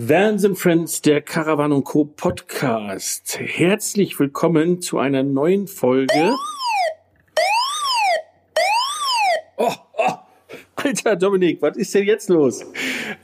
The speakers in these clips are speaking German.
Vans and Friends, der Caravan Co. Podcast. Herzlich willkommen zu einer neuen Folge. Oh, oh, Alter Dominik, was ist denn jetzt los?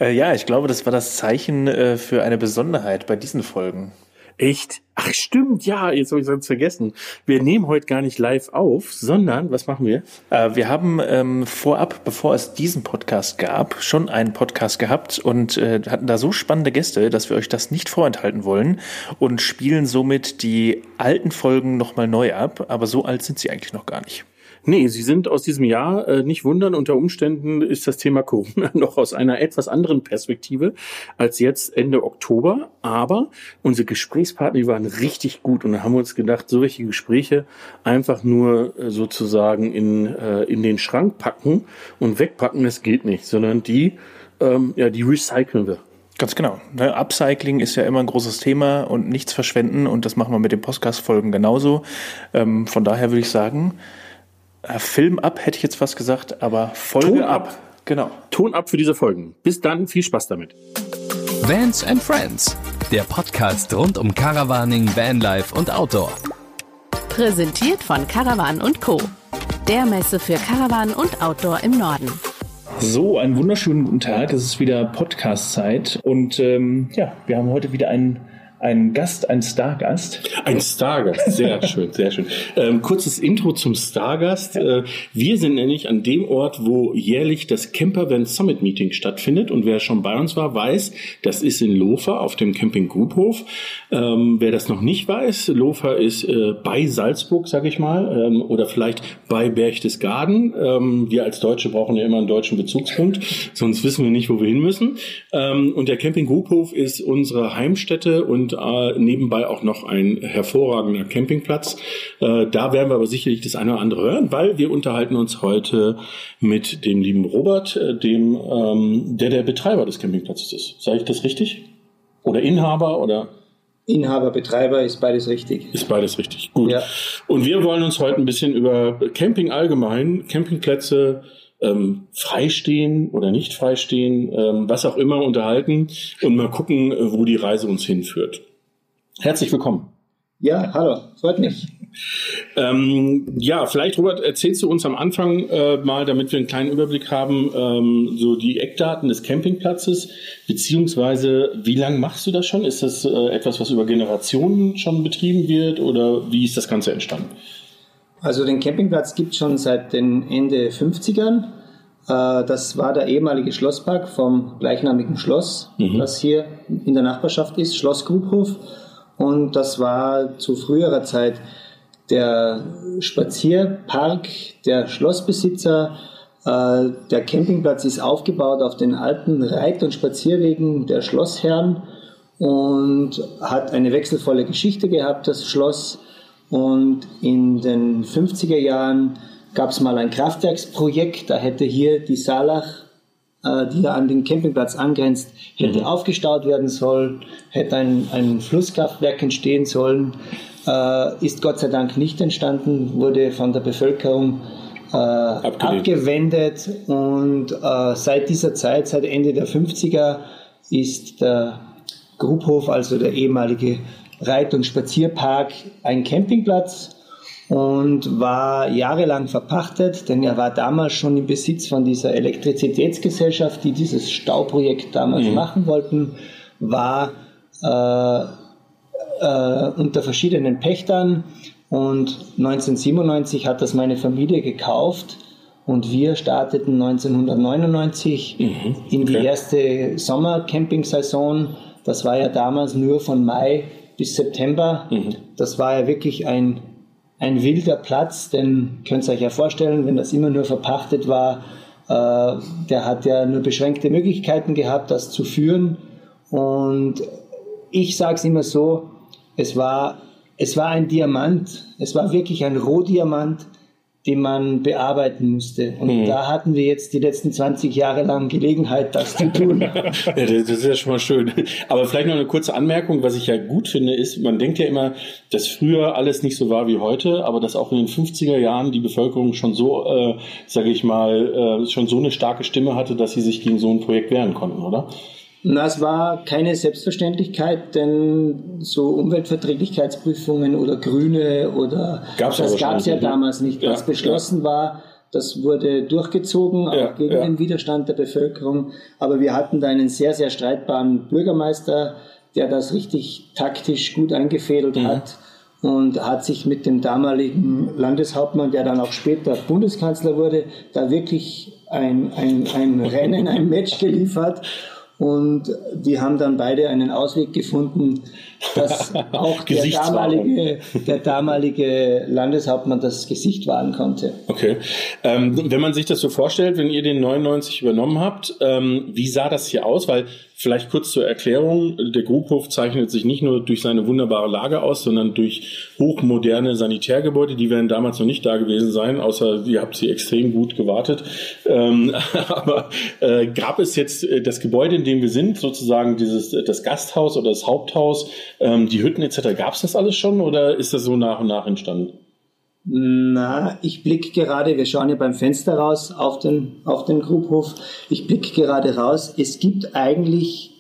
Äh, ja, ich glaube, das war das Zeichen äh, für eine Besonderheit bei diesen Folgen. Echt? Ach stimmt, ja, jetzt habe ich sonst vergessen. Wir nehmen heute gar nicht live auf, sondern, was machen wir? Äh, wir haben ähm, vorab, bevor es diesen Podcast gab, schon einen Podcast gehabt und äh, hatten da so spannende Gäste, dass wir euch das nicht vorenthalten wollen und spielen somit die alten Folgen nochmal neu ab, aber so alt sind sie eigentlich noch gar nicht. Nee, sie sind aus diesem Jahr äh, nicht wundern. Unter Umständen ist das Thema Corona noch aus einer etwas anderen Perspektive als jetzt Ende Oktober. Aber unsere Gesprächspartner, die waren richtig gut. Und da haben wir uns gedacht, so welche Gespräche einfach nur äh, sozusagen in, äh, in den Schrank packen und wegpacken, das geht nicht, sondern die, ähm, ja, die recyceln wir. Ganz genau. Ne, Upcycling ist ja immer ein großes Thema und nichts verschwenden und das machen wir mit den Podcast-Folgen genauso. Ähm, von daher würde ich sagen, Film ab, hätte ich jetzt fast gesagt, aber Folge Ton ab. ab. Genau. Ton ab für diese Folgen. Bis dann, viel Spaß damit. Vans and Friends, der Podcast rund um Caravaning, Vanlife und Outdoor. Präsentiert von Caravan und Co. Der Messe für Caravan und Outdoor im Norden. So, einen wunderschönen guten Tag. Es ist wieder Podcast-Zeit und ähm, ja, wir haben heute wieder einen einen Gast, einen Stargast. Ein Stargast, sehr schön, sehr schön. Ähm, kurzes Intro zum Stargast. Äh, wir sind nämlich an dem Ort, wo jährlich das Campervan Summit Meeting stattfindet. Und wer schon bei uns war, weiß, das ist in Lofer auf dem Camping Grubhof. Ähm, wer das noch nicht weiß, Lofer ist äh, bei Salzburg, sage ich mal, ähm, oder vielleicht bei Berchtesgaden. Ähm, wir als Deutsche brauchen ja immer einen deutschen Bezugspunkt, sonst wissen wir nicht, wo wir hin müssen. Ähm, und der Camping Grubhof ist unsere Heimstätte und äh, nebenbei auch noch ein hervorragender Campingplatz. Äh, da werden wir aber sicherlich das eine oder andere hören, weil wir unterhalten uns heute mit dem lieben Robert, äh, dem, ähm, der der Betreiber des Campingplatzes ist. Sage ich das richtig? Oder Inhaber oder? Inhaber, Betreiber ist beides richtig. Ist beides richtig. Gut. Ja. Und wir wollen uns heute ein bisschen über Camping allgemein, Campingplätze, ähm, freistehen oder nicht freistehen, ähm, was auch immer unterhalten und mal gucken, äh, wo die Reise uns hinführt. Herzlich willkommen. Ja, hallo, freut mich. Ähm, ja, vielleicht, Robert, erzählst du uns am Anfang äh, mal, damit wir einen kleinen Überblick haben, ähm, so die Eckdaten des Campingplatzes, beziehungsweise wie lange machst du das schon? Ist das äh, etwas, was über Generationen schon betrieben wird oder wie ist das Ganze entstanden? Also den Campingplatz gibt es schon seit den Ende 50ern. Äh, das war der ehemalige Schlosspark vom gleichnamigen Schloss, Mhm. das hier in der Nachbarschaft ist, Schloss Grubhof. Und das war zu früherer Zeit der Spazierpark der Schlossbesitzer. Äh, Der Campingplatz ist aufgebaut auf den alten Reit- und Spazierwegen der Schlossherren und hat eine wechselvolle Geschichte gehabt, das Schloss. Und in den 50er Jahren gab es mal ein Kraftwerksprojekt, da hätte hier die Saalach, äh, die ja an den Campingplatz angrenzt, hätte aufgestaut werden sollen, hätte ein, ein Flusskraftwerk entstehen sollen, äh, ist Gott sei Dank nicht entstanden, wurde von der Bevölkerung äh, abgewendet. Und äh, seit dieser Zeit, seit Ende der 50er, ist der Grubhof, also der ehemalige Reit- und Spazierpark, ein Campingplatz und war jahrelang verpachtet, denn er war damals schon im Besitz von dieser Elektrizitätsgesellschaft, die dieses Stauprojekt damals machen wollten, war äh, äh, unter verschiedenen Pächtern und 1997 hat das meine Familie gekauft und wir starteten 1999 in die okay. erste Sommercamping-Saison. Das war ja damals nur von Mai bis September. Das war ja wirklich ein, ein wilder Platz, denn könnt ihr euch ja vorstellen, wenn das immer nur verpachtet war, äh, der hat ja nur beschränkte Möglichkeiten gehabt, das zu führen. Und ich sage es immer so, es war, es war ein Diamant, es war wirklich ein Rohdiamant, den man bearbeiten musste. Und da hatten wir jetzt die letzten 20 Jahre lang Gelegenheit, das zu tun. Ja, das das ist ja schon mal schön. Aber vielleicht noch eine kurze Anmerkung, was ich ja gut finde, ist, man denkt ja immer, dass früher alles nicht so war wie heute, aber dass auch in den 50er Jahren die Bevölkerung schon so, äh, sage ich mal, äh, schon so eine starke Stimme hatte, dass sie sich gegen so ein Projekt wehren konnten, oder? Na, es war keine Selbstverständlichkeit, denn so Umweltverträglichkeitsprüfungen oder Grüne oder Gab's das gab es schon, ja ne? damals nicht. Ja, Was beschlossen war, das wurde durchgezogen, auch Ja, gegen ja. den Widerstand der Bevölkerung. Aber wir hatten da einen sehr, sehr streitbaren Bürgermeister, der das richtig taktisch gut eingefädelt Mhm. hat und hat sich mit dem damaligen Landeshauptmann, der dann auch später Bundeskanzler wurde, da wirklich ein, ein, ein Rennen, ein Match geliefert. Und die haben dann beide einen Ausweg gefunden, dass auch der damalige, der damalige Landeshauptmann das Gesicht wahren konnte. Okay. Ähm, wenn man sich das so vorstellt, wenn ihr den 99 übernommen habt, ähm, wie sah das hier aus? Weil vielleicht kurz zur Erklärung, der Grubhof zeichnet sich nicht nur durch seine wunderbare Lage aus, sondern durch hochmoderne Sanitärgebäude. Die werden damals noch nicht da gewesen sein, außer ihr habt sie extrem gut gewartet. Ähm, aber äh, gab es jetzt äh, das Gebäude, in dem wir sind, sozusagen dieses das Gasthaus oder das Haupthaus, ähm, die Hütten etc. Gab es das alles schon oder ist das so nach und nach entstanden? Na, ich blicke gerade, wir schauen ja beim Fenster raus auf den, auf den Grubhof. Ich blicke gerade raus. Es gibt eigentlich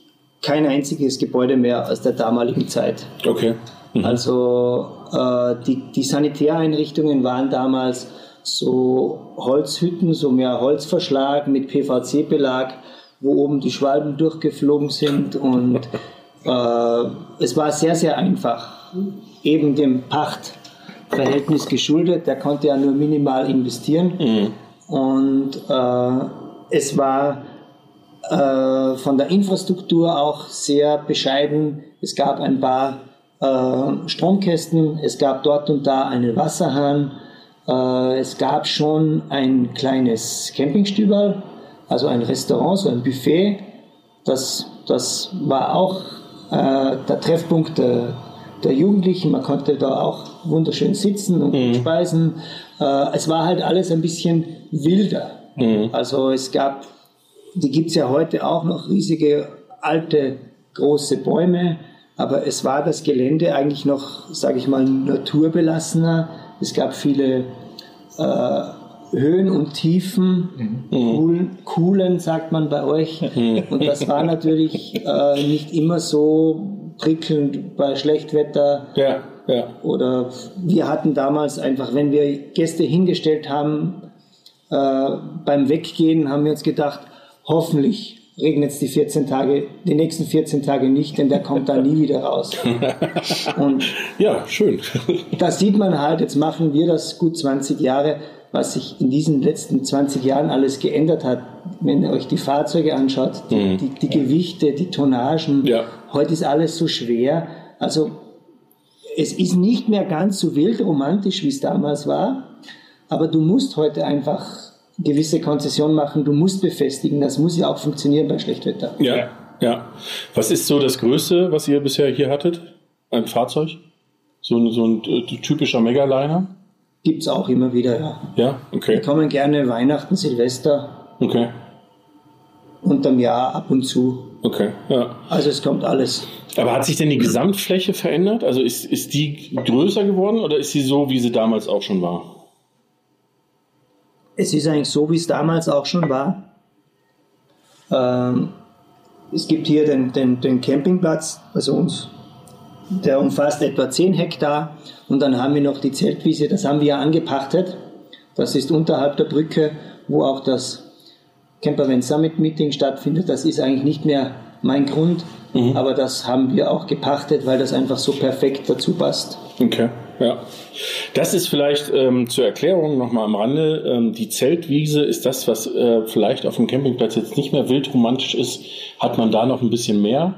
kein einziges Gebäude mehr aus der damaligen Zeit. Okay. Mhm. Also äh, die, die Sanitäreinrichtungen waren damals so Holzhütten, so mehr Holzverschlag mit PVC-Belag, wo oben die Schwalben durchgeflogen sind und es war sehr, sehr einfach. Eben dem Pachtverhältnis geschuldet, der konnte ja nur minimal investieren und äh, es war äh, von der Infrastruktur auch sehr bescheiden. Es gab ein paar äh, Stromkästen, es gab dort und da einen Wasserhahn, äh, es gab schon ein kleines Campingstüberl, also ein Restaurant, so ein Buffet. Das, das war auch äh, der Treffpunkt der, der Jugendlichen. Man konnte da auch wunderschön sitzen und gut speisen. Äh, es war halt alles ein bisschen wilder. Also es gab die gibt es ja heute auch noch, riesige, alte, große Bäume. Aber es war das Gelände eigentlich noch, sage ich mal, naturbelassener. Es gab viele äh, Höhen und Tiefen, Kuhlen, Kuhlen sagt man bei euch. Und das war natürlich äh, nicht immer so prickelnd bei Schlechtwetter. Ja, ja. Oder wir hatten damals einfach, wenn wir Gäste hingestellt haben, äh, beim Weggehen haben wir uns gedacht, hoffentlich regnet es die 14 Tage, die nächsten 14 Tage nicht, denn der kommt da nie wieder raus. Und Ja, schön. da sieht man halt, jetzt machen wir das gut 20 Jahre, was sich in diesen letzten 20 Jahren alles geändert hat. Wenn ihr euch die Fahrzeuge anschaut, die, die, die Gewichte, die Tonnagen, Ja. heute ist alles so schwer. Also es ist nicht mehr ganz so wild romantisch, wie es damals war, aber du musst heute einfach gewisse Konzessionen machen, du musst befestigen, das muss ja auch funktionieren bei Schlechtwetter. Ja, ja. Was ist so das Größte, was ihr bisher hier hattet? Ein Fahrzeug? So ein, so ein äh, typischer Megaliner? Gibt es auch immer wieder, ja. Ja, okay. Wir kommen gerne Weihnachten, Silvester, Okay, unterm Jahr ab und zu. okay, ja. Also es kommt alles. Aber hat sich denn die Gesamtfläche verändert? Also ist, ist die größer geworden oder ist sie so, wie sie damals auch schon war? Es ist eigentlich so, wie es damals auch schon war. Ähm, es gibt hier den, den, den Campingplatz, also uns, der umfasst etwa 10 Hektar. Und dann haben wir noch die Zeltwiese, das haben wir ja angepachtet. Das ist unterhalb der Brücke, wo auch das Campervan Summit Meeting stattfindet. Das ist eigentlich nicht mehr mein Grund, aber das haben wir auch gepachtet, weil das einfach so perfekt dazu passt. Okay, ja. Das ist vielleicht ähm, zur Erklärung nochmal am Rande. Ähm, die Zeltwiese ist das, was äh, vielleicht auf dem Campingplatz jetzt nicht mehr wildromantisch ist. Hat man da noch ein bisschen mehr?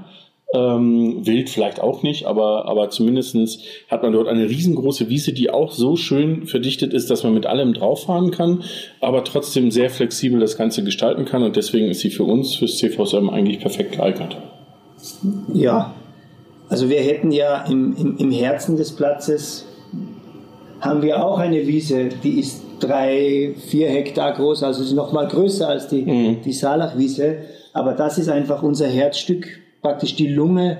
Ähm, wild vielleicht auch nicht, aber, aber zumindestens hat man dort eine riesengroße Wiese, die auch so schön verdichtet ist, dass man mit allem drauffahren kann, aber trotzdem sehr flexibel das Ganze gestalten kann und deswegen ist sie für uns, fürs CVSM eigentlich perfekt geeignet. Ja, also wir hätten ja im, im, im Herzen des Platzes haben wir auch eine Wiese, die ist drei, vier Hektar groß, also ist noch mal größer als die, die Salachwiese. Aber das ist einfach unser Herzstück, praktisch die Lunge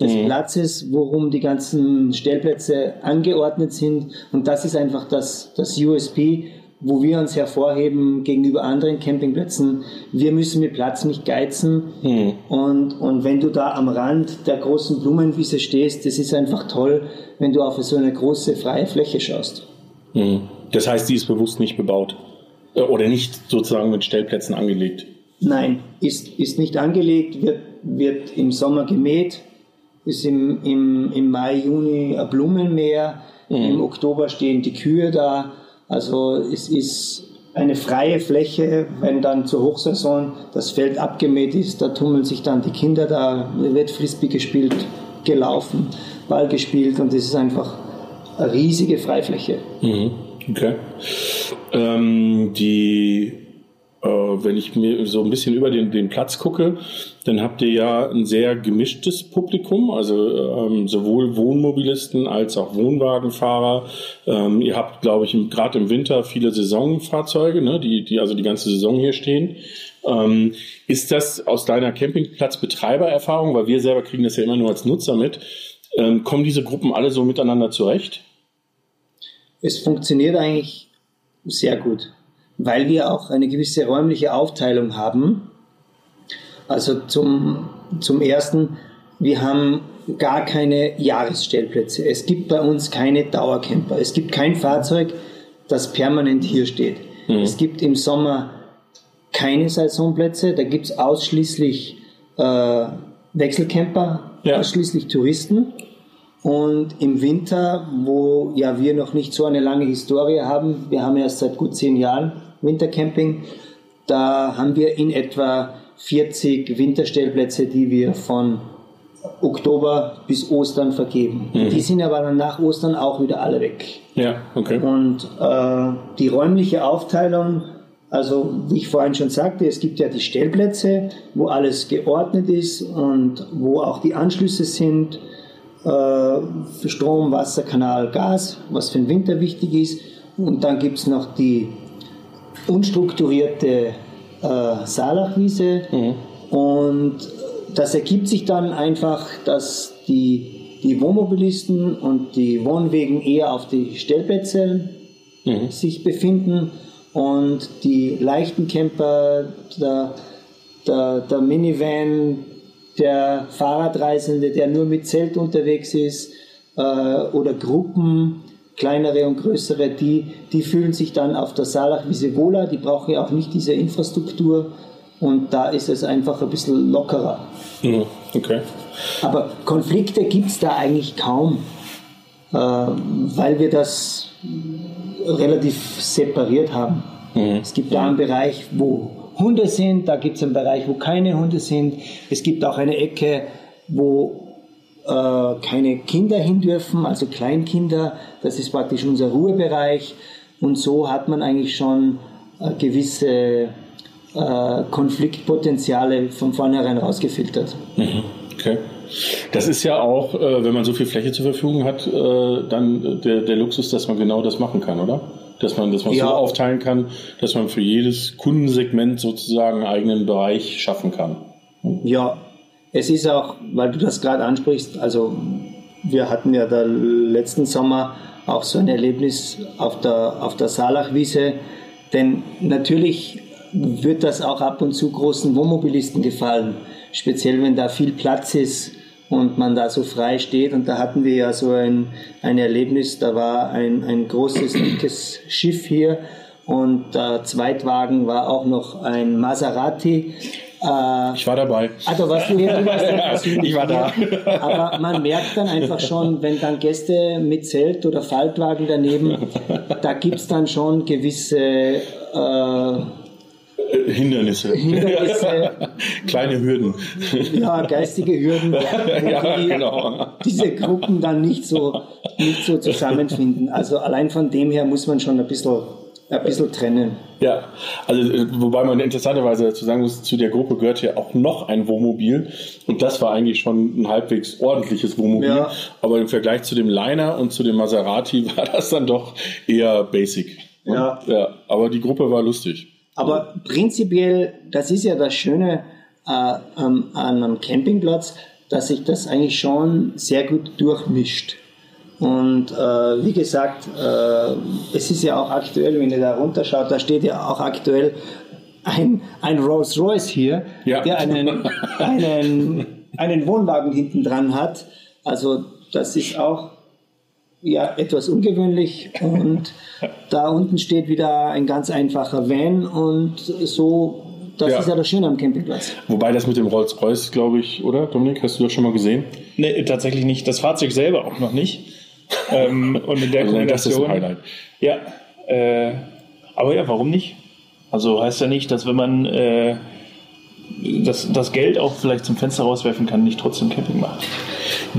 des Platzes, worum die ganzen Stellplätze angeordnet sind. Und das ist einfach das, das USP. wo wir uns hervorheben gegenüber anderen Campingplätzen. Wir müssen mit Platz nicht geizen. Mhm. Und, und wenn du da am Rand der großen Blumenwiese stehst, das ist einfach toll, wenn du auf so eine große freie Fläche schaust. Mhm. Das heißt, die ist bewusst nicht bebaut äh, oder nicht sozusagen mit Stellplätzen angelegt? Nein, ist, ist nicht angelegt, wird, wird im Sommer gemäht, ist im, im, im Mai, Juni ein Blumenmeer, mhm. im Oktober stehen die Kühe da also es ist eine freie Fläche, wenn dann zur Hochsaison das Feld abgemäht ist, da tummeln sich dann die Kinder, da wird Frisbee gespielt, gelaufen, Ball gespielt und das ist einfach eine riesige Freifläche. Mhm. Okay. Ähm, die wenn ich mir so ein bisschen über den, den Platz gucke, dann habt ihr ja ein sehr gemischtes Publikum, also ähm, sowohl Wohnmobilisten als auch Wohnwagenfahrer. Ähm, ihr habt, glaube ich, gerade im Winter viele Saisonfahrzeuge, ne, die, die also die ganze Saison hier stehen. Ähm, ist das aus deiner Campingplatzbetreibererfahrung, weil wir selber kriegen das ja immer nur als Nutzer mit, ähm, kommen diese Gruppen alle so miteinander zurecht? Es funktioniert eigentlich sehr gut weil wir auch eine gewisse räumliche Aufteilung haben. Also zum, zum Ersten, wir haben gar keine Jahresstellplätze. Es gibt bei uns keine Dauercamper. Es gibt kein Fahrzeug, das permanent hier steht. Mhm. Es gibt im Sommer keine Saisonplätze, da gibt es ausschließlich äh, Wechselcamper, ja. ausschließlich Touristen. Und im Winter, wo ja wir noch nicht so eine lange Historie haben, wir haben erst seit gut zehn Jahren Wintercamping. Da haben wir in etwa 40 Winterstellplätze, die wir von Oktober bis Ostern vergeben. Mhm. Die sind aber dann nach Ostern auch wieder alle weg. Ja, okay. Und äh, die räumliche Aufteilung, also wie ich vorhin schon sagte, es gibt ja die Stellplätze, wo alles geordnet ist und wo auch die Anschlüsse sind äh, für Strom, Wasser, Kanal, Gas, was für den Winter wichtig ist. Und dann gibt es noch die unstrukturierte äh, Saalachwiese mhm. und das ergibt sich dann einfach, dass die, die Wohnmobilisten und die Wohnwegen eher auf die Stellplätze mhm. sich befinden und die leichten Camper, der, der, der Minivan, der Fahrradreisende, der nur mit Zelt unterwegs ist äh, oder Gruppen, kleinere und größere, die, die fühlen sich dann auf der Saalachwiese wohler, die brauchen ja auch nicht diese Infrastruktur und da ist es einfach ein bisschen lockerer. Mhm, okay. Aber Konflikte gibt es da eigentlich kaum, äh, weil wir das relativ separiert haben. Mhm. Es gibt da einen Bereich, wo Hunde sind, da gibt es einen Bereich, wo keine Hunde sind. Es gibt auch eine Ecke, wo keine Kinder hin dürfen, also Kleinkinder. Das ist praktisch unser Ruhebereich. Und so hat man eigentlich schon äh, gewisse äh, Konfliktpotenziale von vornherein rausgefiltert. Mhm. Okay. Das ist ja auch, äh, wenn man so viel Fläche zur Verfügung hat, äh, dann der, der Luxus, dass man genau das machen kann, oder? Dass man, dass man ja. so aufteilen kann, dass man für jedes Kundensegment sozusagen einen eigenen Bereich schaffen kann. Ja, es ist auch, weil du das gerade ansprichst, also wir hatten ja da letzten Sommer auch so ein Erlebnis auf der, auf der Saalachwiese, denn natürlich wird das auch ab und zu großen Wohnmobilisten gefallen, speziell wenn da viel Platz ist und man da so frei steht. Und da hatten wir ja so ein, ein Erlebnis, da war ein, ein großes, dickes Schiff hier und der Zweitwagen war auch noch ein Maserati äh, ich war dabei. Also was du hier, du warst, warst du Ich war da. Aber man merkt dann einfach schon, wenn dann Gäste mit Zelt oder Faltwagen daneben, da gibt es dann schon gewisse äh, Hindernisse. Hindernisse. Kleine Hürden. Ja, geistige Hürden, ja, die, genau. diese Gruppen dann nicht so, nicht so zusammenfinden. Also allein von dem her muss man schon ein bisschen ein bisschen trennen. Ja, also äh, wobei man interessanterweise dazu sagen muss, zu der Gruppe gehört ja auch noch ein Wohnmobil und das war eigentlich schon ein halbwegs ordentliches Wohnmobil, ja. aber im Vergleich zu dem Liner und zu dem Maserati war das dann doch eher basic. Ja. ja aber die Gruppe war lustig. Aber prinzipiell, das ist ja das Schöne äh, an einem Campingplatz, dass sich das eigentlich schon sehr gut durchmischt. Und äh, wie gesagt, äh, es ist ja auch aktuell, wenn ihr da runterschaut, da steht ja auch aktuell ein, ein Rolls Royce hier, Ja. der einen, einen, einen Wohnwagen hinten dran hat. Also das ist auch ja, etwas ungewöhnlich. Und da unten steht wieder ein ganz einfacher Van und so, das Ja. ist ja das Schöne am Campingplatz. Wobei das mit dem Rolls-Royce, glaube ich, oder Dominik, hast du das schon mal gesehen? Nee, tatsächlich nicht. Das Fahrzeug selber auch noch nicht. Ähm, und in der Also Kombination. Ja, äh, aber ja, warum nicht? Also heißt ja nicht, dass wenn man äh, das, das Geld auch vielleicht zum Fenster rauswerfen kann, nicht trotzdem Camping macht.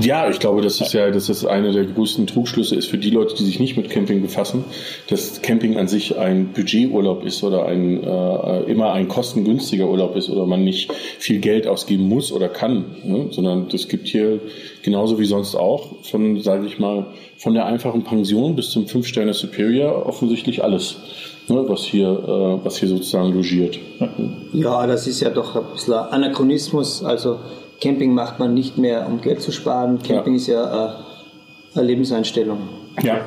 Ja, ich glaube, das ist ja, dass das eine der größten Trugschlüsse ist für die Leute, die sich nicht mit Camping befassen, dass Camping an sich ein Budgeturlaub ist oder ein äh, immer ein kostengünstiger Urlaub ist oder man nicht viel Geld ausgeben muss oder kann, ne? sondern das gibt hier genauso wie sonst auch von, sage ich mal, von der einfachen Pension bis zum fünf Sterne Superior offensichtlich alles, ne? was hier, äh, was hier sozusagen logiert. Ja, das ist ja doch ein bisschen Anachronismus. Also Camping macht man nicht mehr, um Geld zu sparen. Camping Ja. ist ja äh, eine Lebenseinstellung. Ja.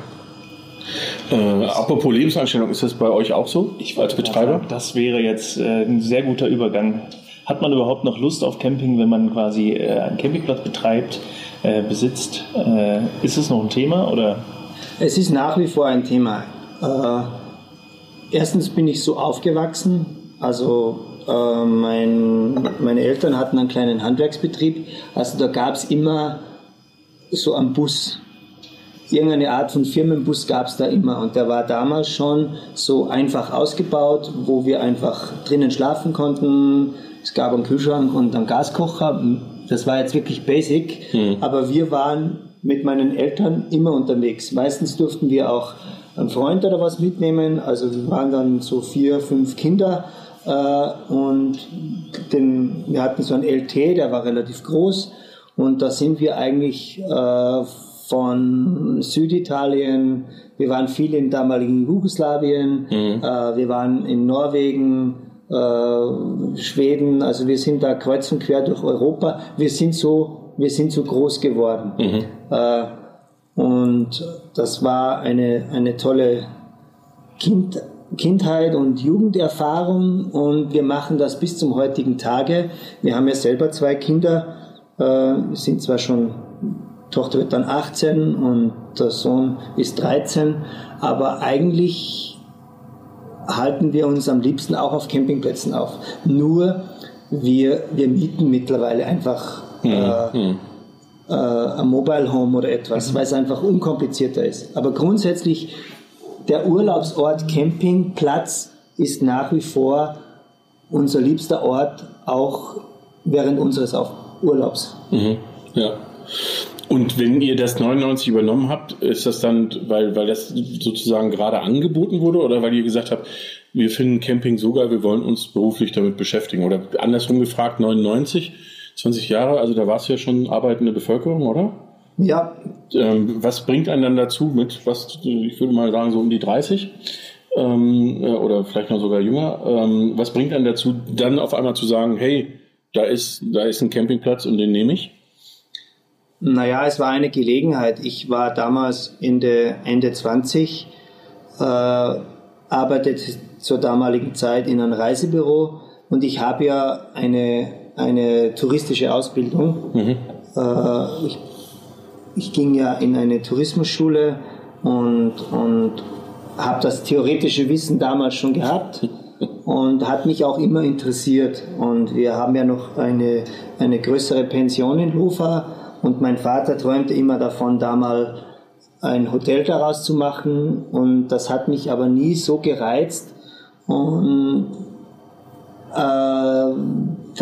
Äh, apropos Lebenseinstellung, ist das bei euch auch so? Ich als Betreiber? Das wäre jetzt äh, ein sehr guter Übergang. Hat man überhaupt noch Lust auf Camping, wenn man quasi äh, einen Campingplatz betreibt, äh, besitzt? Äh, ist es noch ein Thema oder? Es ist nach wie vor ein Thema. Erstens bin ich so aufgewachsen, also äh, mein, meine Eltern hatten einen kleinen Handwerksbetrieb, also da gab es immer so einen Bus. Irgendeine Art von Firmenbus gab es da immer und der war damals schon so einfach ausgebaut, wo wir einfach drinnen schlafen konnten. Es gab einen Kühlschrank und einen Gaskocher. Das war jetzt wirklich basic, aber wir waren mit meinen Eltern immer unterwegs. Meistens durften wir auch einen Freund oder was mitnehmen. Also wir waren dann so vier, fünf Kinder äh, und den, wir hatten so einen LT, der war relativ groß und da sind wir eigentlich äh, von Süditalien, wir waren viel in damaligen Jugoslawien, äh, wir waren in Norwegen, äh, Schweden, also wir sind da kreuz und quer durch Europa. Wir sind so, wir sind so groß geworden. Äh, und das war eine, eine tolle kind, Kindheit und Jugenderfahrung und wir machen das bis zum heutigen Tage. Wir haben ja selber zwei Kinder, äh, sind zwar schon, Tochter wird dann 18 und der Sohn ist 13, aber eigentlich halten wir uns am liebsten auch auf Campingplätzen auf. Nur wir, wir mieten mittlerweile einfach äh, äh, ein Mobile Home oder etwas, weil es einfach unkomplizierter ist. Aber grundsätzlich der Urlaubsort Campingplatz ist nach wie vor unser liebster Ort, auch während unseres Urlaubs. Mhm. Ja. Und wenn ihr das 99 übernommen habt, ist das dann, weil, weil das sozusagen gerade angeboten wurde oder weil ihr gesagt habt, wir finden Camping so geil, wir wollen uns beruflich damit beschäftigen? Oder andersrum gefragt, 99, 20 Jahre, also da war es ja schon arbeitende Bevölkerung, oder? Ja, Ähm, was bringt einen dann dazu mit, was, ich würde mal sagen, so um die 30? Ähm, äh, oder vielleicht noch sogar jünger. Ähm, was bringt einen dazu, dann auf einmal zu sagen, hey, da ist, da ist ein Campingplatz und den nehme ich? Naja, es war eine Gelegenheit. Ich war damals Ende, Ende 20, äh, arbeitete zur damaligen Zeit in einem Reisebüro und ich habe ja eine, eine touristische Ausbildung. Äh, ich, ich ging ja in eine Tourismusschule und, und habe das theoretische Wissen damals schon gehabt und hat mich auch immer interessiert. Und wir haben ja noch eine, eine größere Pension in Lufa und mein Vater träumte immer davon, da mal ein Hotel daraus zu machen und das hat mich aber nie so gereizt und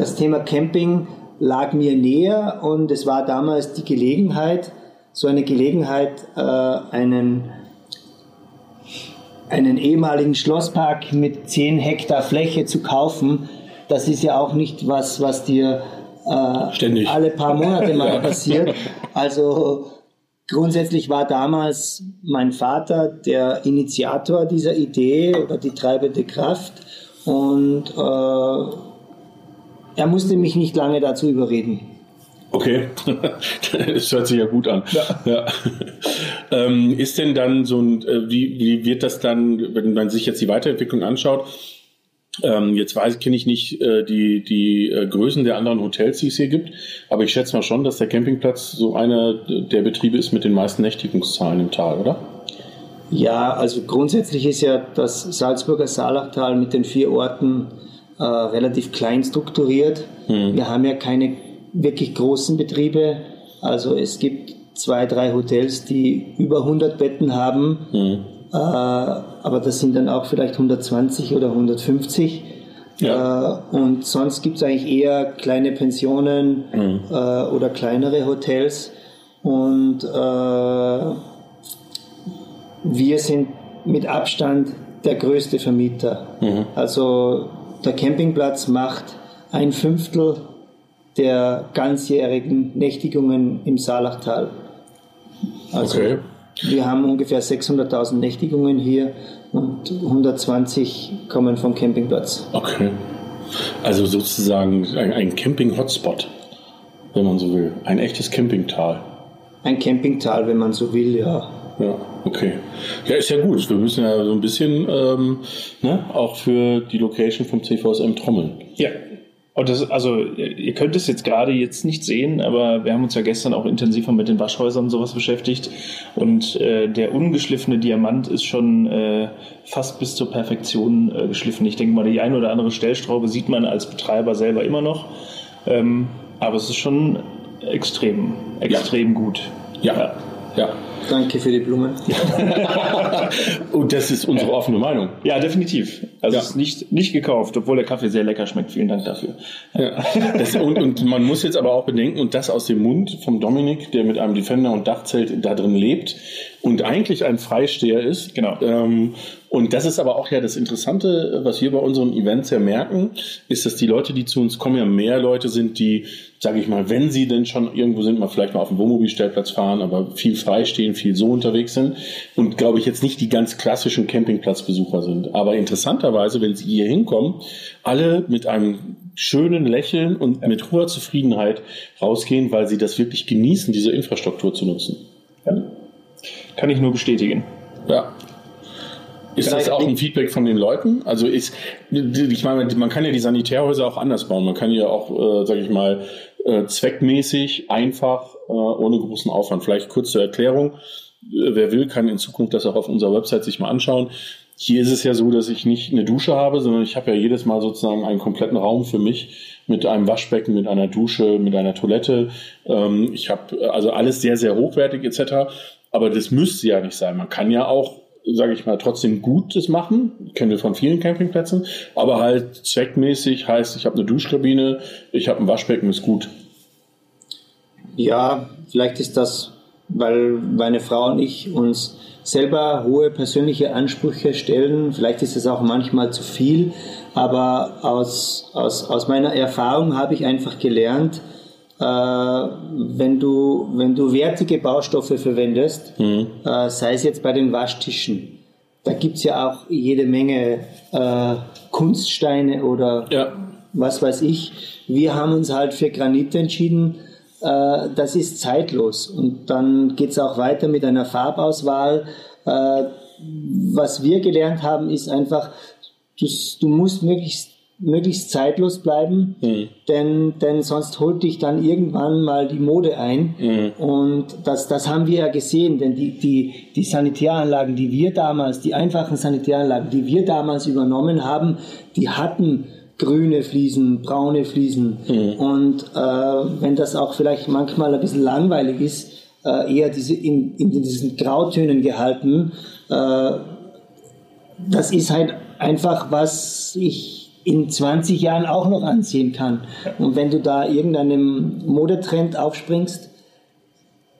das Thema Camping lag mir näher und es war damals die Gelegenheit, so eine Gelegenheit, äh, einen einen ehemaligen Schlosspark mit 10 Hektar Fläche zu kaufen, das ist ja auch nicht was, was dir äh, alle paar Monate mal passiert. Also grundsätzlich war damals mein Vater der Initiator dieser Idee oder die treibende Kraft und äh, er musste mich nicht lange dazu überreden. Okay, das hört sich ja gut an. Ja. ja. Ähm, ist denn dann so ein, äh, wie, wie wird das dann, wenn man sich jetzt die Weiterentwicklung anschaut? Ähm, jetzt weiß kenne ich nicht äh, die die äh, Größen der anderen Hotels, die es hier gibt, aber ich schätze mal schon, dass der Campingplatz so einer der Betriebe ist mit den meisten Nächtigungszahlen im Tal, oder? Ja, also grundsätzlich ist ja das Salzburger Saalachtal mit den vier Orten äh, relativ klein strukturiert. Hm. Wir haben ja keine wirklich großen Betriebe. Also es gibt zwei, drei Hotels, die über 100 Betten haben, mhm. äh, aber das sind dann auch vielleicht 120 oder 150. Ja. Äh, und sonst gibt es eigentlich eher kleine Pensionen mhm. äh, oder kleinere Hotels. Und äh, wir sind mit Abstand der größte Vermieter. Mhm. Also der Campingplatz macht ein Fünftel der ganzjährigen Nächtigungen im Saalachtal. Also okay. wir haben ungefähr 600.000 Nächtigungen hier und 120 kommen vom Campingplatz. Okay. Also sozusagen ein, Camping-Hotspot, wenn man so will. Ein echtes Campingtal. Ein Campingtal, wenn man so will, ja. Ja, okay. Ja, ist ja gut. Wir müssen ja so ein bisschen ähm, ne, auch für die Location vom CVSM trommeln. Ja, und das, also ihr könnt es jetzt gerade jetzt nicht sehen, aber wir haben uns ja gestern auch intensiver mit den Waschhäusern und sowas beschäftigt. Und äh, der ungeschliffene Diamant ist schon äh, fast bis zur Perfektion äh, geschliffen. Ich denke mal, die eine oder andere Stellstraube sieht man als Betreiber selber immer noch. Ähm, aber es ist schon extrem, extrem ja. gut. ja. ja. ja. Danke für die Blumen. und das ist unsere offene Meinung. Ja, definitiv. Also ja. es ist nicht, nicht gekauft, obwohl der Kaffee sehr lecker schmeckt. Vielen Dank dafür. Ja. Das, und, und, man muss jetzt aber auch bedenken, und das aus dem Mund vom Dominik, der mit einem Defender und Dachzelt da drin lebt und eigentlich ein Freisteher ist. Genau. Ähm, und das ist aber auch ja das Interessante, was wir bei unseren Events ja merken, ist, dass die Leute, die zu uns kommen, ja mehr Leute sind, die, sage ich mal, wenn sie denn schon irgendwo sind, mal vielleicht mal auf dem Wohnmobilstellplatz fahren, aber viel freistehen, viel so unterwegs sind und glaube ich jetzt nicht die ganz klassischen Campingplatzbesucher sind. Aber interessanterweise, wenn sie hier hinkommen, alle mit einem schönen Lächeln und mit hoher Zufriedenheit rausgehen, weil sie das wirklich genießen, diese Infrastruktur zu nutzen. Ja. Kann ich nur bestätigen. Ja, ist das auch ein Feedback von den Leuten? Also ist, ich meine, man kann ja die Sanitärhäuser auch anders bauen. Man kann ja auch, äh, sage ich mal, äh, zweckmäßig, einfach, äh, ohne großen Aufwand. Vielleicht kurz zur Erklärung. Äh, wer will, kann in Zukunft das auch auf unserer Website sich mal anschauen. Hier ist es ja so, dass ich nicht eine Dusche habe, sondern ich habe ja jedes Mal sozusagen einen kompletten Raum für mich mit einem Waschbecken, mit einer Dusche, mit einer Toilette. Ähm, ich habe also alles sehr, sehr hochwertig etc. Aber das müsste ja nicht sein. Man kann ja auch sage ich mal, trotzdem Gutes machen. Kennen wir von vielen Campingplätzen. Aber halt zweckmäßig heißt, ich habe eine Duschkabine, ich habe ein Waschbecken, ist gut. Ja, vielleicht ist das, weil meine Frau und ich uns selber hohe persönliche Ansprüche stellen. Vielleicht ist es auch manchmal zu viel. Aber aus, aus, aus meiner Erfahrung habe ich einfach gelernt, wenn, du, wenn du wertige Baustoffe verwendest, mhm. äh, sei es jetzt bei den Waschtischen, da gibt es ja auch jede Menge äh, Kunststeine oder ja. was weiß ich. Wir haben uns halt für Granit entschieden. Äh, das ist zeitlos. Und dann geht es auch weiter mit einer Farbauswahl. Äh, was wir gelernt haben, ist einfach, du, du musst möglichst möglichst zeitlos bleiben, mhm. denn, denn sonst holt dich dann irgendwann mal die Mode ein. Mhm. Und das, das haben wir ja gesehen, denn die, die, die Sanitäranlagen, die wir damals, die einfachen Sanitäranlagen, die wir damals übernommen haben, die hatten grüne Fliesen, braune Fliesen. Mhm. Und äh, wenn das auch vielleicht manchmal ein bisschen langweilig ist, äh, eher diese in, in diesen Grautönen gehalten, äh, das ist halt einfach, was ich in 20 Jahren auch noch anziehen kann. Und wenn du da irgendeinem Modetrend aufspringst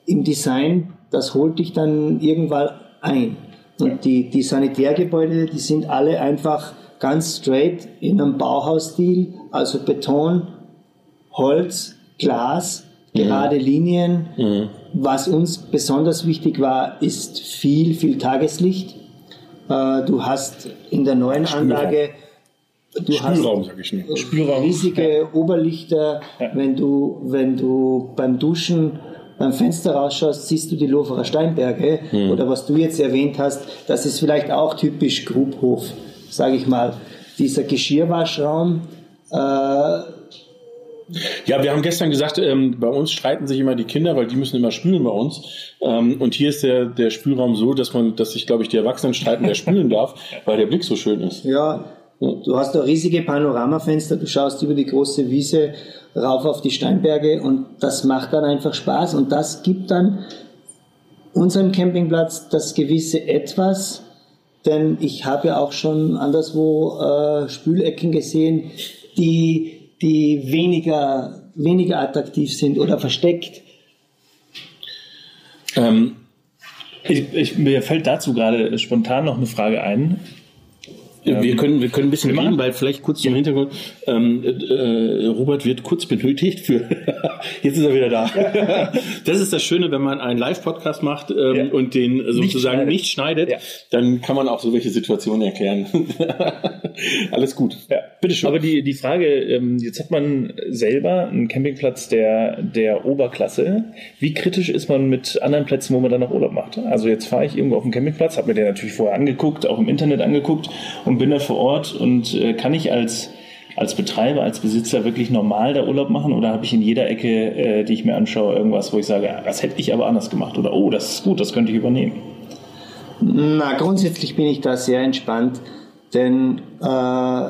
im Design, das holt dich dann irgendwann ein. Und die, die Sanitärgebäude, die sind alle einfach ganz straight in einem Bauhausstil, also Beton, Holz, Glas, mhm. gerade Linien. Mhm. Was uns besonders wichtig war, ist viel, viel Tageslicht. Äh, du hast in der neuen Anlage du Spielraum, hast sag ich nur. Spielraum. riesige Oberlichter. Ja. Wenn, du, wenn du beim Duschen beim Fenster rausschaust, siehst du die Loferer Steinberge. Hm. Oder was du jetzt erwähnt hast, das ist vielleicht auch typisch Grubhof, sage ich mal. Dieser Geschirrwaschraum, äh, Ja, wir haben gestern gesagt, ähm, bei uns streiten sich immer die Kinder, weil die müssen immer spülen bei uns. Ähm, und hier ist der, der Spülraum so, dass man, dass sich, glaube ich, die Erwachsenen streiten, wer spülen darf, weil der Blick so schön ist. Ja, du hast da riesige Panoramafenster, du schaust über die große Wiese rauf auf die Steinberge und das macht dann einfach Spaß und das gibt dann unserem Campingplatz das gewisse Etwas, denn ich habe ja auch schon anderswo äh, Spülecken gesehen, die, die weniger, weniger attraktiv sind oder versteckt. Ähm, Ich, ich, mir fällt dazu gerade spontan noch eine Frage ein. Wir, können, wir können ein bisschen reden, machen- weil vielleicht kurz zum Hintergrund. Ähm, äh, Robert wird kurz benötigt für. Jetzt ist er wieder da. das ist das Schöne, wenn man einen Live-Podcast macht ähm, Ja. und den sozusagen schneidet. nicht schneidet, Ja. dann kann man auch so welche Situationen erklären. Alles gut. Ja, Bitteschön. Aber die, die Frage, ähm, jetzt hat man selber einen Campingplatz der, der Oberklasse. Wie kritisch ist man mit anderen Plätzen, wo man dann noch Urlaub macht? Also jetzt fahre ich irgendwo auf den Campingplatz, habe mir den natürlich vorher angeguckt, auch im Internet angeguckt und bin da vor Ort und äh, kann ich als als Betreiber, als Besitzer wirklich normal da Urlaub machen oder habe ich in jeder Ecke, äh, die ich mir anschaue, irgendwas, wo ich sage, ah, das hätte ich aber anders gemacht oder oh, das ist gut, das könnte ich übernehmen. Na, grundsätzlich bin ich da sehr entspannt, denn äh,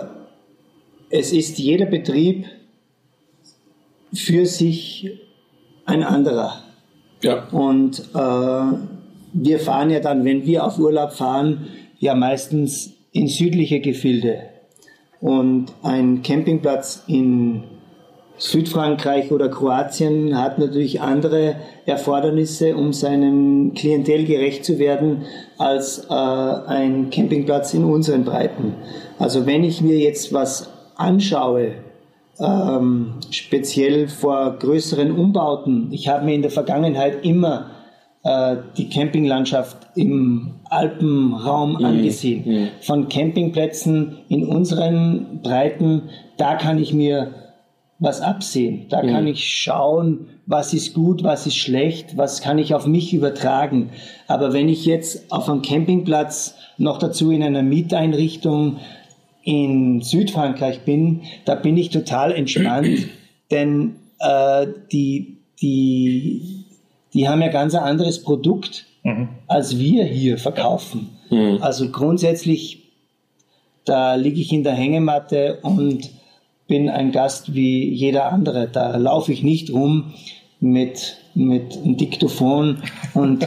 es ist jeder Betrieb für sich ein anderer. Ja. Und äh, wir fahren ja dann, wenn wir auf Urlaub fahren, ja meistens in südliche Gefilde. Und ein Campingplatz in Südfrankreich oder Kroatien hat natürlich andere Erfordernisse, um seinem Klientel gerecht zu werden, als äh, ein Campingplatz in unseren Breiten. Also wenn ich mir jetzt was anschaue, ähm, speziell vor größeren Umbauten, ich habe mir in der Vergangenheit immer äh, die Campinglandschaft im Alpenraum angesehen. Von Campingplätzen in unseren Breiten, da kann ich mir was absehen. Da kann ich schauen, was ist gut, was ist schlecht, was kann ich auf mich übertragen. Aber wenn ich jetzt auf einem Campingplatz noch dazu in einer Mieteinrichtung in Südfrankreich bin, da bin ich total entspannt, denn äh, die, die, die haben ja ganz ein anderes Produkt, als wir hier verkaufen. Also grundsätzlich, da liege ich in der Hängematte und bin ein Gast wie jeder andere. Da laufe ich nicht rum mit, mit einem Diktophon und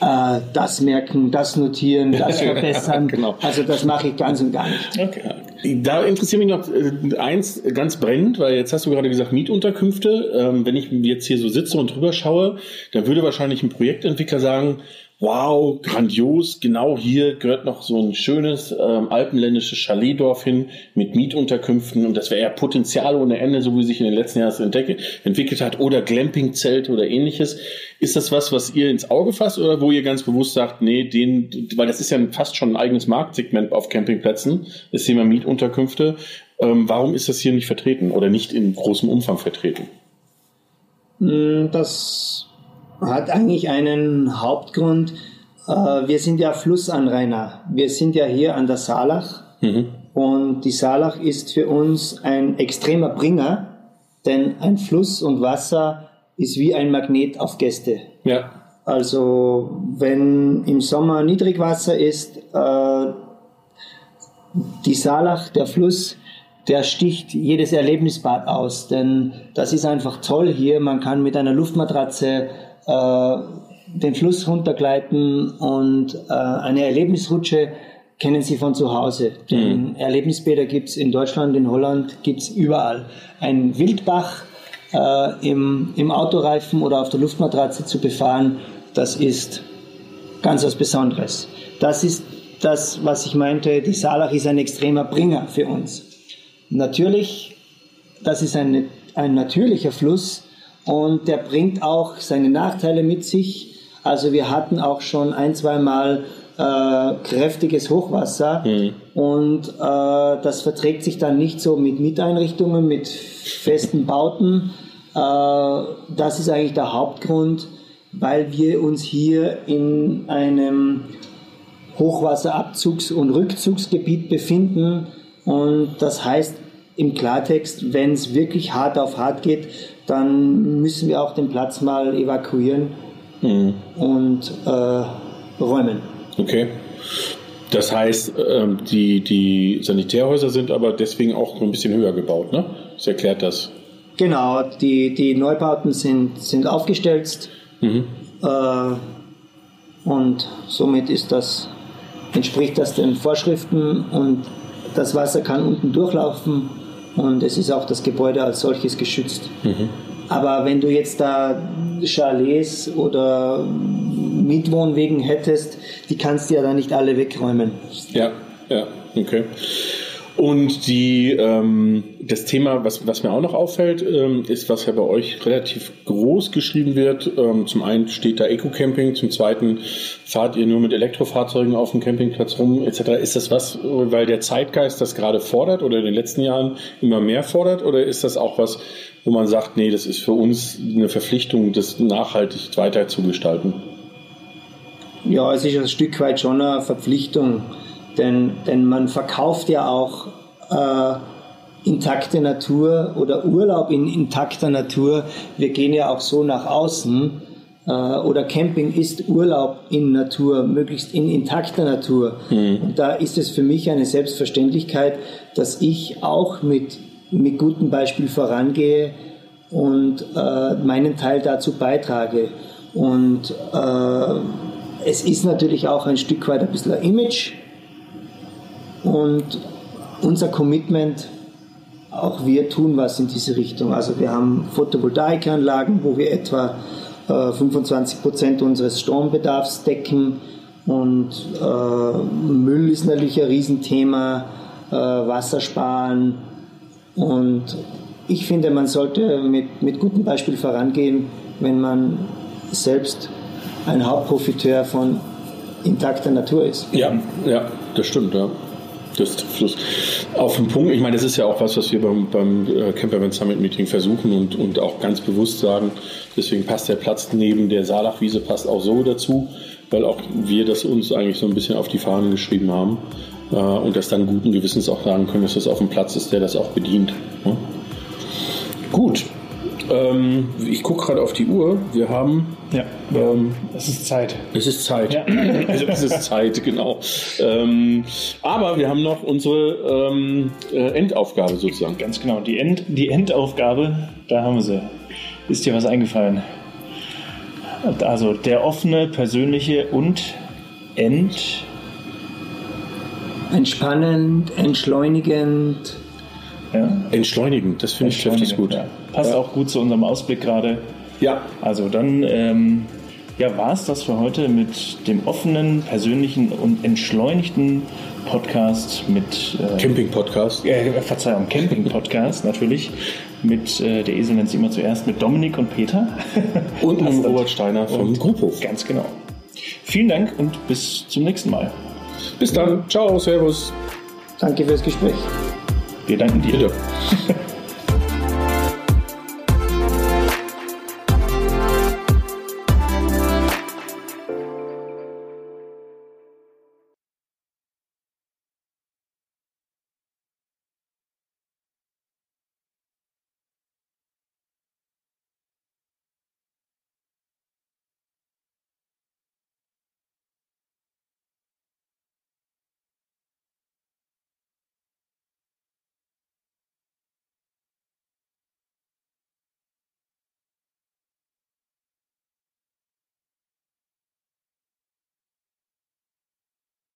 äh, das merken, das notieren, das verbessern. Genau. Also das mache ich ganz und gar nicht. Okay. Da interessiert mich noch äh, eins ganz brennend, weil jetzt hast du gerade gesagt Mietunterkünfte. Ähm, wenn ich jetzt hier so sitze und drüber schaue, dann würde wahrscheinlich ein Projektentwickler sagen, wow, grandios, genau hier gehört noch so ein schönes ähm, alpenländisches Chaletdorf hin mit Mietunterkünften und das wäre ja Potenzial ohne Ende, so wie sich in den letzten Jahren entdecke, entwickelt hat oder Glampingzelt oder ähnliches. Ist das was, was ihr ins Auge fasst oder wo ihr ganz bewusst sagt, nee, den, weil das ist ja fast schon ein eigenes Marktsegment auf Campingplätzen, das Thema Mietunterkünfte. Ähm, warum ist das hier nicht vertreten oder nicht in großem Umfang vertreten? Mm, Das hat eigentlich einen Hauptgrund. Äh, Wir sind ja Flussanrainer. Wir sind ja hier an der Saalach. Und die Saalach ist für uns ein extremer Bringer, denn ein Fluss und Wasser ist wie ein Magnet auf Gäste. Ja. Also wenn im Sommer Niedrigwasser ist, äh, die Saalach, der Fluss, der sticht jedes Erlebnisbad aus, denn das ist einfach toll hier. Man kann mit einer Luftmatratze äh, den Fluss runtergleiten und äh, eine Erlebnisrutsche kennen Sie von zu Hause. Denn Erlebnisbäder gibt es in Deutschland, in Holland, gibt es überall. Ein Wildbach äh, im, im Autoreifen oder auf der Luftmatratze zu befahren, das ist ganz was Besonderes. Das ist das, was ich meinte, die Saalach ist ein extremer Bringer für uns. Natürlich, das ist ein, ein natürlicher Fluss und der bringt auch seine Nachteile mit sich. Also wir hatten auch schon ein, zwei Mal äh, kräftiges Hochwasser und äh, das verträgt sich dann nicht so mit Mieteinrichtungen, mit festen Bauten. Äh, das ist eigentlich der Hauptgrund, weil wir uns hier in einem Hochwasserabzugs- und Rückzugsgebiet befinden. Und das heißt im Klartext, wenn es wirklich hart auf hart geht, dann müssen wir auch den Platz mal evakuieren und äh, räumen. Okay. Das heißt, ähm, die, die Sanitärhäuser sind aber deswegen auch ein bisschen höher gebaut, ne? Das erklärt das. Genau, die, die Neubauten sind, sind aufgestellt Mhm. äh, und somit ist das, entspricht das den Vorschriften und das Wasser kann unten durchlaufen und es ist auch das Gebäude als solches geschützt. Aber wenn du jetzt da Chalets oder Mietwohnwegen hättest, die kannst du ja dann nicht alle wegräumen. Ja, ja, okay. Und die, ähm, das Thema, was, was mir auch noch auffällt, ähm, ist, was ja bei euch relativ groß geschrieben wird. Ähm, zum einen steht da Eco-Camping, zum zweiten fahrt ihr nur mit Elektrofahrzeugen auf dem Campingplatz rum, etc. Ist das was, weil der Zeitgeist das gerade fordert oder in den letzten Jahren immer mehr fordert? Oder ist das auch was, wo man sagt, nee, das ist für uns eine Verpflichtung, das nachhaltig weiter zu gestalten? Ja, es ist ein Stück weit schon eine Verpflichtung, denn, denn man verkauft ja auch äh, intakte Natur oder Urlaub in intakter Natur. Wir gehen ja auch so nach außen. Äh, oder Camping ist Urlaub in Natur, möglichst in intakter Natur. Und da ist es für mich eine Selbstverständlichkeit, dass ich auch mit, mit gutem Beispiel vorangehe und äh, meinen Teil dazu beitrage. Und äh, es ist natürlich auch ein Stück weit ein bisschen ein Image und unser Commitment, auch wir tun was in diese Richtung. Also wir haben Photovoltaikanlagen, wo wir etwa äh, 25 Prozent unseres Strombedarfs decken und äh, Müll ist natürlich ein Riesenthema, äh, Wassersparen und ich finde, man sollte mit, mit gutem Beispiel vorangehen, wenn man selbst ein Hauptprofiteur von intakter Natur ist. Ja, ja, das stimmt, ja. Das es auf den Punkt. Ich meine, das ist ja auch was, was wir beim, beim äh, Campervan Summit Meeting versuchen und, und auch ganz bewusst sagen. Deswegen passt der Platz neben der Saalachwiese passt auch so dazu, weil auch wir das uns eigentlich so ein bisschen auf die Fahnen geschrieben haben äh, und das dann guten Gewissens auch sagen können, dass das auf dem Platz ist, der das auch bedient. Ne? Gut. Ähm, ich gucke gerade auf die Uhr. Wir haben Ja, ähm, es ist Zeit. es ist Zeit. Ja. Also es ist Zeit, genau. Ähm, aber wir haben noch unsere ähm, äh, Endaufgabe sozusagen. Ganz genau. Die, End, die Endaufgabe, da haben wir sie. Ist dir was eingefallen? Also der offene, persönliche und End. Entspannend, entschleunigend. Ja, Entschleunigen, das finde ich richtig gut. Ja. Passt Ja. auch gut zu unserem Ausblick gerade. Ja, Also dann ähm, ja, war es das für heute mit dem offenen, persönlichen und entschleunigten Podcast mit äh, Camping-Podcast. äh, Verzeihung, Camping-Podcast natürlich mit äh, der Esel nennt sie immer zuerst mit Dominik und Peter Und mit. Robert Steiner vom Und Gruphof. Ganz genau. Vielen Dank und bis zum nächsten Mal. Bis dann. Ciao, Servus. Danke fürs Gespräch. Wir danken dir. Bitte.